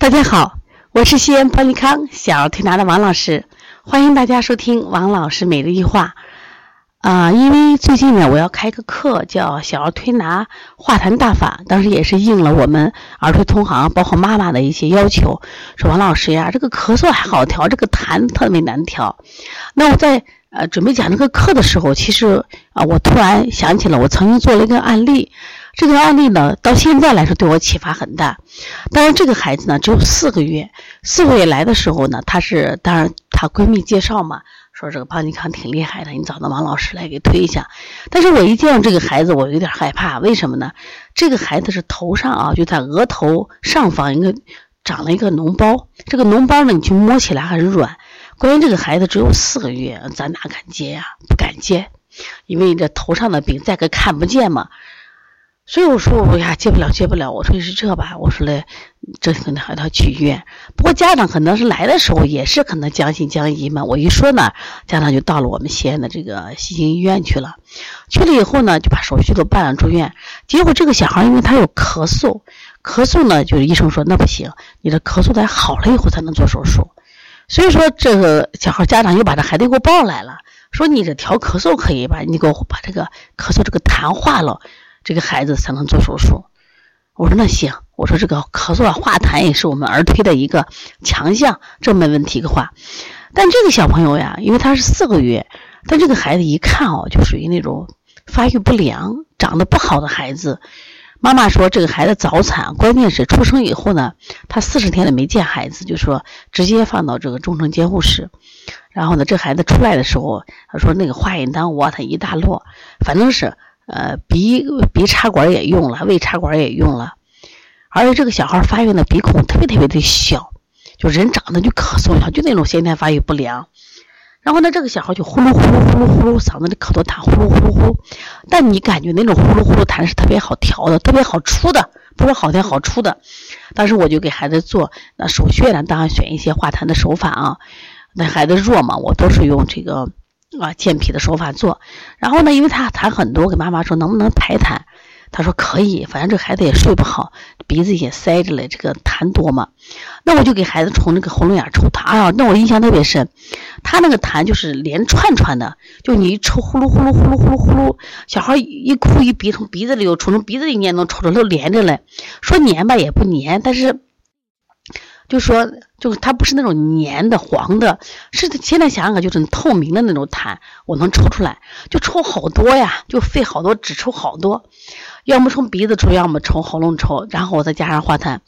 大家好，我是西安邦尼康小儿推拿的王老师，欢迎大家收听王老师每日一话。啊，因为最近呢，我要开个课，叫小儿推拿化痰大法，当时也是应了我们儿推同行，包括妈妈的一些要求，说王老师呀，这个咳嗽还好调，这个痰特别难调。那我在呃准备讲这个课的时候，其实啊，我突然想起了我曾经做了一个案例。这个案例呢，到现在来说对我启发很大。当然，这个孩子呢只有四个月，四个月来的时候呢，她是当然她闺蜜介绍嘛，说这个邦尼康挺厉害的，你找到王老师来给推一下。但是我一见到这个孩子，我有点害怕，为什么呢？这个孩子是头上啊，就在额头上方一个长了一个脓包，这个脓包呢，你去摸起来很软。关于这个孩子只有四个月，咱哪敢接呀？不敢接，因为这头上的病再个看不见嘛。所以我说，我呀接不了，接不了。我说是这吧，我说嘞，这可能还要去医院。不过家长可能是来的时候也是可能将信将疑嘛。我一说呢，家长就到了我们西安的这个西京医院去了。去了以后呢，就把手续都办了，住院。结果这个小孩因为他有咳嗽，咳嗽呢，就是医生说那不行，你的咳嗽得好了以后才能做手术。所以说这个小孩家长又把这孩子给我抱来了，说你这调咳嗽可以吧？你给我把这个咳嗽这个痰化了。这个孩子才能做手术。我说那行，我说这个咳嗽啊、化痰也是我们儿推的一个强项，这没问题的话。但这个小朋友呀，因为他是四个月，但这个孩子一看哦，就属于那种发育不良、长得不好的孩子。妈妈说这个孩子早产，关键是出生以后呢，他四十天了没见孩子，就说直接放到这个重症监护室。然后呢，这孩子出来的时候，他说那个化验单我他一大摞，反正是。呃，鼻鼻插管也用了，胃插管也用了，而且这个小孩发育的鼻孔特别特别的小，就人长得就咳嗽一样，就那种先天发育不良。然后呢，这个小孩就呼噜呼噜呼噜呼噜，嗓子里可多痰，呼噜呼噜呼噜。但你感觉那种呼噜呼噜痰是特别好调的，特别好出的，不是好调好出的。当时我就给孩子做那手穴呢，当然选一些化痰的手法啊。那孩子弱嘛，我都是用这个。啊，健脾的手法做，然后呢，因为他痰很多，给妈妈说能不能排痰，他说可以，反正这孩子也睡不好，鼻子也塞着嘞，这个痰多嘛，那我就给孩子从那个喉咙眼抽痰，哎呀，那我印象特别深，他那个痰就是连串串的，就你一抽呼噜呼噜呼噜呼噜呼噜，小孩一哭一鼻从鼻子里又抽，从鼻子里也能抽出，都连着嘞，说粘吧也不粘，但是。就说，就是它不是那种黏的、黄的，是现在想想看，就是透明的那种痰，我能抽出来，就抽好多呀，就费好多纸抽好多，要么从鼻子抽，要么从喉咙抽，然后我再加上化痰。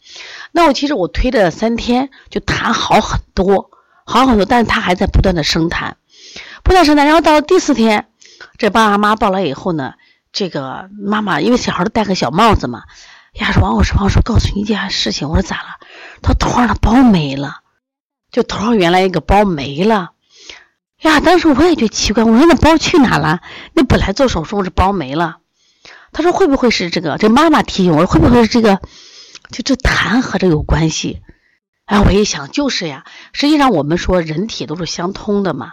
那我其实我推了三天，就痰好很多，好很多，但是他还在不断的生痰，不断生痰。然后到了第四天，这爸爸妈妈抱来以后呢，这个妈妈因为小孩都戴个小帽子嘛。呀，说王老师，王老师，告诉你一件事情。我说咋了？他头上的包没了，就头上原来一个包没了。呀，当时我也觉得奇怪，我说那包去哪了？那本来做手术，这包没了。他说会不会是这个？这妈妈提醒我会不会是这个？就这痰和这有关系？哎，我一想就是呀。实际上我们说人体都是相通的嘛。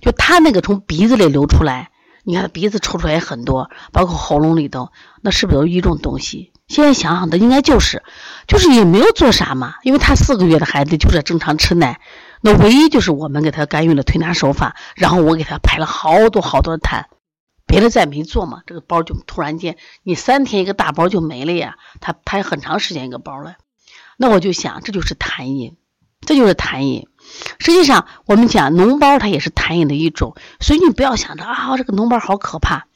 就他那个从鼻子里流出来，你看鼻子抽出来也很多，包括喉咙里头，那是不是都一种东西？现在想想的应该就是，就是也没有做啥嘛，因为他四个月的孩子就在正常吃奶，那唯一就是我们给他干预了推拿手法，然后我给他排了好多好多的痰，别的再没做嘛，这个包就突然间你三天一个大包就没了呀，他排很长时间一个包了，那我就想这就是痰饮，这就是痰饮。实际上我们讲脓包它也是痰饮的一种，所以你不要想着啊这个脓包好可怕。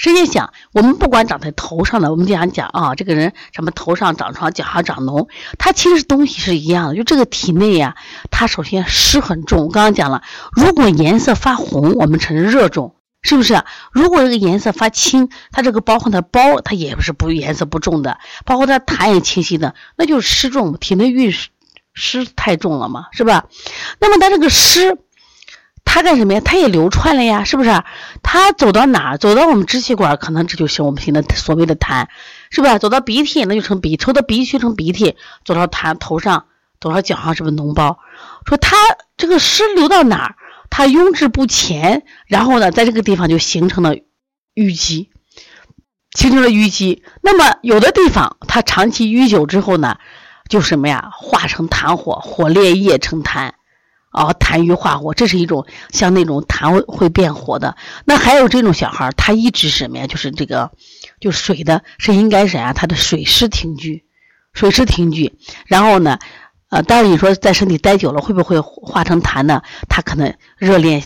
实际想，我们不管长在头上的，我们经常讲啊，这个人什么头上长疮，脚上长脓，它其实东西是一样的。就这个体内呀，它首先湿很重。我刚刚讲了，如果颜色发红，我们称热重，是不是？如果这个颜色发青，它这个包括的包，它也不是不颜色不重的，包括它痰也清晰的，那就是湿重，体内运湿湿太重了嘛，是吧？那么它这个湿。它干什么呀？它也流窜了呀，是不是？它走到哪儿？走到我们支气管，可能这就是我们现在所谓的痰，是不是？走到鼻涕，那就成鼻，抽到鼻涕成鼻涕，走到痰头上，走到脚上，是不是脓包？说它这个湿流到哪儿，它壅滞不前，然后呢，在这个地方就形成了淤积，形成了淤积。那么有的地方它长期淤久之后呢，就什么呀，化成痰火，火烈液成痰，啊，痰瘀化火，这是一种像那种痰会变火的。那还有这种小孩儿，他一直什么呀？就是这个，就水的，是应该是啊，他的水湿停聚，水湿停聚。然后呢，呃，但是你说在身体待久了，会不会化成痰呢？他可能热恋，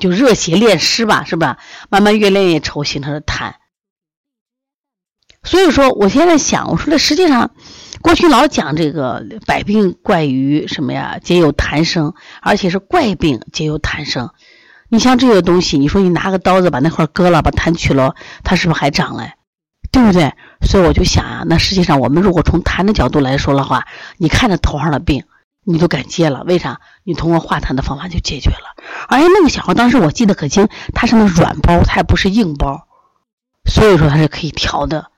就热邪恋湿吧，是吧？慢慢越练越稠，形成了痰。所以说，我现在想，我说这实际上，过去老讲这个百病怪于什么呀？皆有痰生，而且是怪病皆有痰生。你像这个东西，你说你拿个刀子把那块割了，把痰取了，它是不是还长嘞？对不对？所以我就想啊，那实际上我们如果从痰的角度来说的话，你看着头上的病，你都敢接了，为啥？你通过化痰的方法就解决了。而且那个小孩当时我记得可清，他是那软包，他也不是硬包，所以说他是可以调的。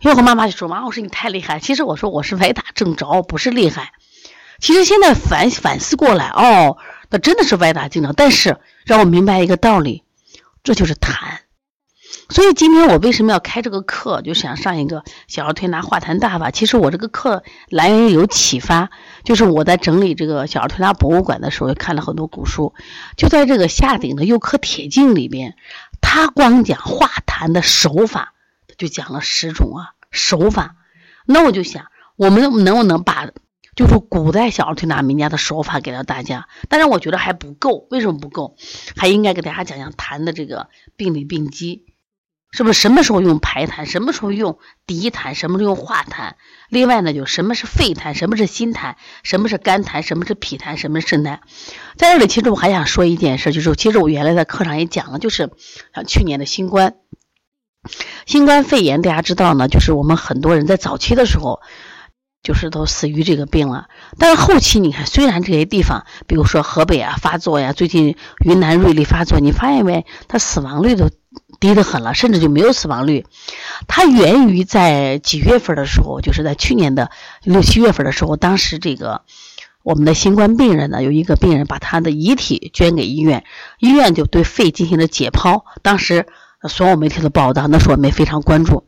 又和妈妈就说妈，我说你太厉害。其实我说我是歪打正着，不是厉害。其实现在反反思过来，哦，那真的是歪打正着。但是让我明白一个道理，这就是痰。所以今天我为什么要开这个课，就想上一个小儿推拿化痰大法。其实我这个课来源于有启发，就是我在整理这个小儿推拿博物馆的时候，看了很多古书，就在这个下顶的《右科铁镜》里边，他光讲化痰的手法。就讲了十种啊手法，那我就想，我们能不能把就是古代小儿推拿名家的手法给到大家？但是我觉得还不够，为什么不够？还应该给大家讲讲痰的这个病理病机，是不是？什么时候用排痰？什么时候用涤痰？什么时候用化痰？另外呢，就什么是肺痰？什么是心痰？什么是肝痰？什么是脾痰？什么是肾痰？在这里，其实我还想说一件事，就是其实我原来在课上也讲了，就是像去年的新冠。新冠肺炎，大家知道呢，就是我们很多人在早期的时候，就是都死于这个病了。但是后期你看，虽然这些地方，比如说河北啊发作呀，最近云南瑞丽发作，你发现没？它死亡率都低得很了，甚至就没有死亡率。它源于在几月份的时候，就是在去年的六七月份的时候，当时这个我们的新冠病人呢，有一个病人把他的遗体捐给医院，医院就对肺进行了解剖，当时。所有媒体的报道，那时候我们非常关注。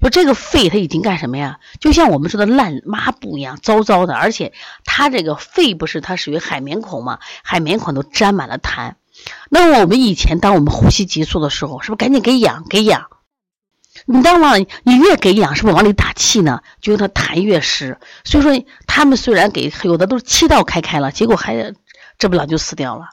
说这个肺它已经干什么呀？就像我们说的烂抹布一样，糟糟的。而且它这个肺不是它属于海绵孔嘛？海绵孔都沾满了痰。那么我们以前当我们呼吸急促的时候，是不是赶紧给氧给氧？你当往你越给氧，是不是往里打气呢？就它痰越湿。所以说他们虽然给有的都是气道开开了，结果还治不了就死掉了。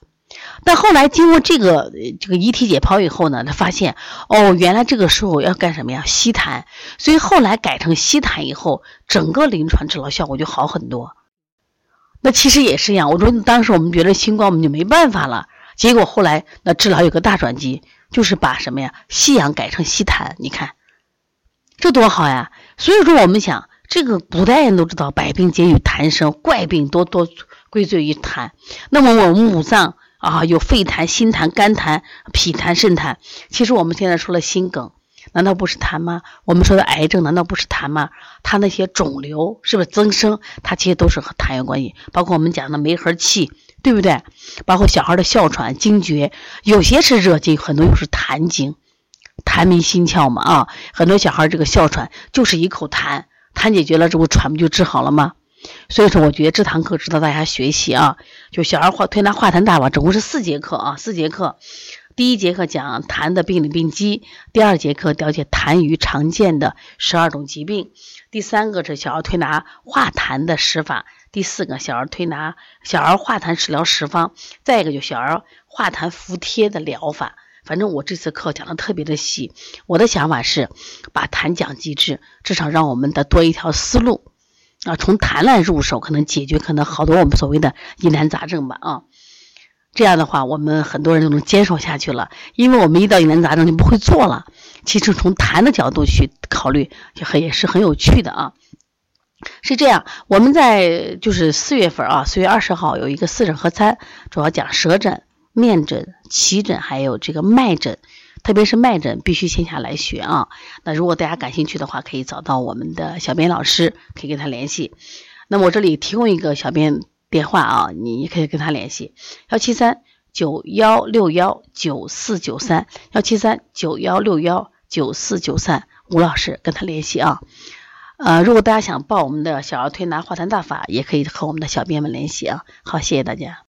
但后来经过这个这个遗体解剖以后呢，他发现哦，原来这个时候要干什么呀？吸痰，所以后来改成吸痰以后，整个临床治疗效果就好很多。那其实也是一样，我说当时我们觉得新冠我们就没办法了，结果后来那治疗有个大转机，就是把什么呀？吸氧改成吸痰，你看这多好呀！所以说我们想，这个古代人都知道，百病皆与痰生，怪病多多归罪于痰。那么我们五脏。啊，有肺痰、心痰、肝痰、脾痰、肾痰。其实我们现在说了心梗，难道不是痰吗？我们说的癌症难道不是痰吗？它那些肿瘤是不是增生？它其实都是和痰有关系。包括我们讲的梅核气，对不对？包括小孩的哮喘、惊厥，有些是热惊，很多又是痰惊。痰迷心窍嘛啊，很多小孩这个哮喘就是一口痰，痰解决了之后，喘不就治好了吗？所以说，我觉得这堂课值得大家学习啊！就小儿化推拿化痰大法，总共是四节课啊，四节课。第一节课讲痰的病理病机，第二节课了解痰盂常见的十二种疾病，第三个是小儿推拿化痰的十法，第四个小儿推拿小儿化痰食疗十方，再一个就小儿化痰服贴的疗法。反正我这次课讲的特别的细，我的想法是把痰讲机制，至少让我们的多一条思路。啊，从痰来入手，可能解决可能好多我们所谓的疑难杂症吧。啊，这样的话，我们很多人都能坚守下去了。因为我们遇到疑难杂症就不会做了。其实从痰的角度去考虑，就很也是很有趣的啊。是这样，我们在就是四月份啊，四月二十号有一个四诊合参，主要讲舌诊、面诊、脐诊，还有这个脉诊。特别是脉诊必须线下来学啊！那如果大家感兴趣的话，可以找到我们的小编老师，可以跟他联系。那么我这里提供一个小编电话啊，你可以跟他联系：幺七三九幺六幺九四九三，幺七三九幺六幺九四九三，吴老师跟他联系啊。呃，如果大家想报我们的小儿推拿化痰大法，也可以和我们的小编们联系啊。好，谢谢大家。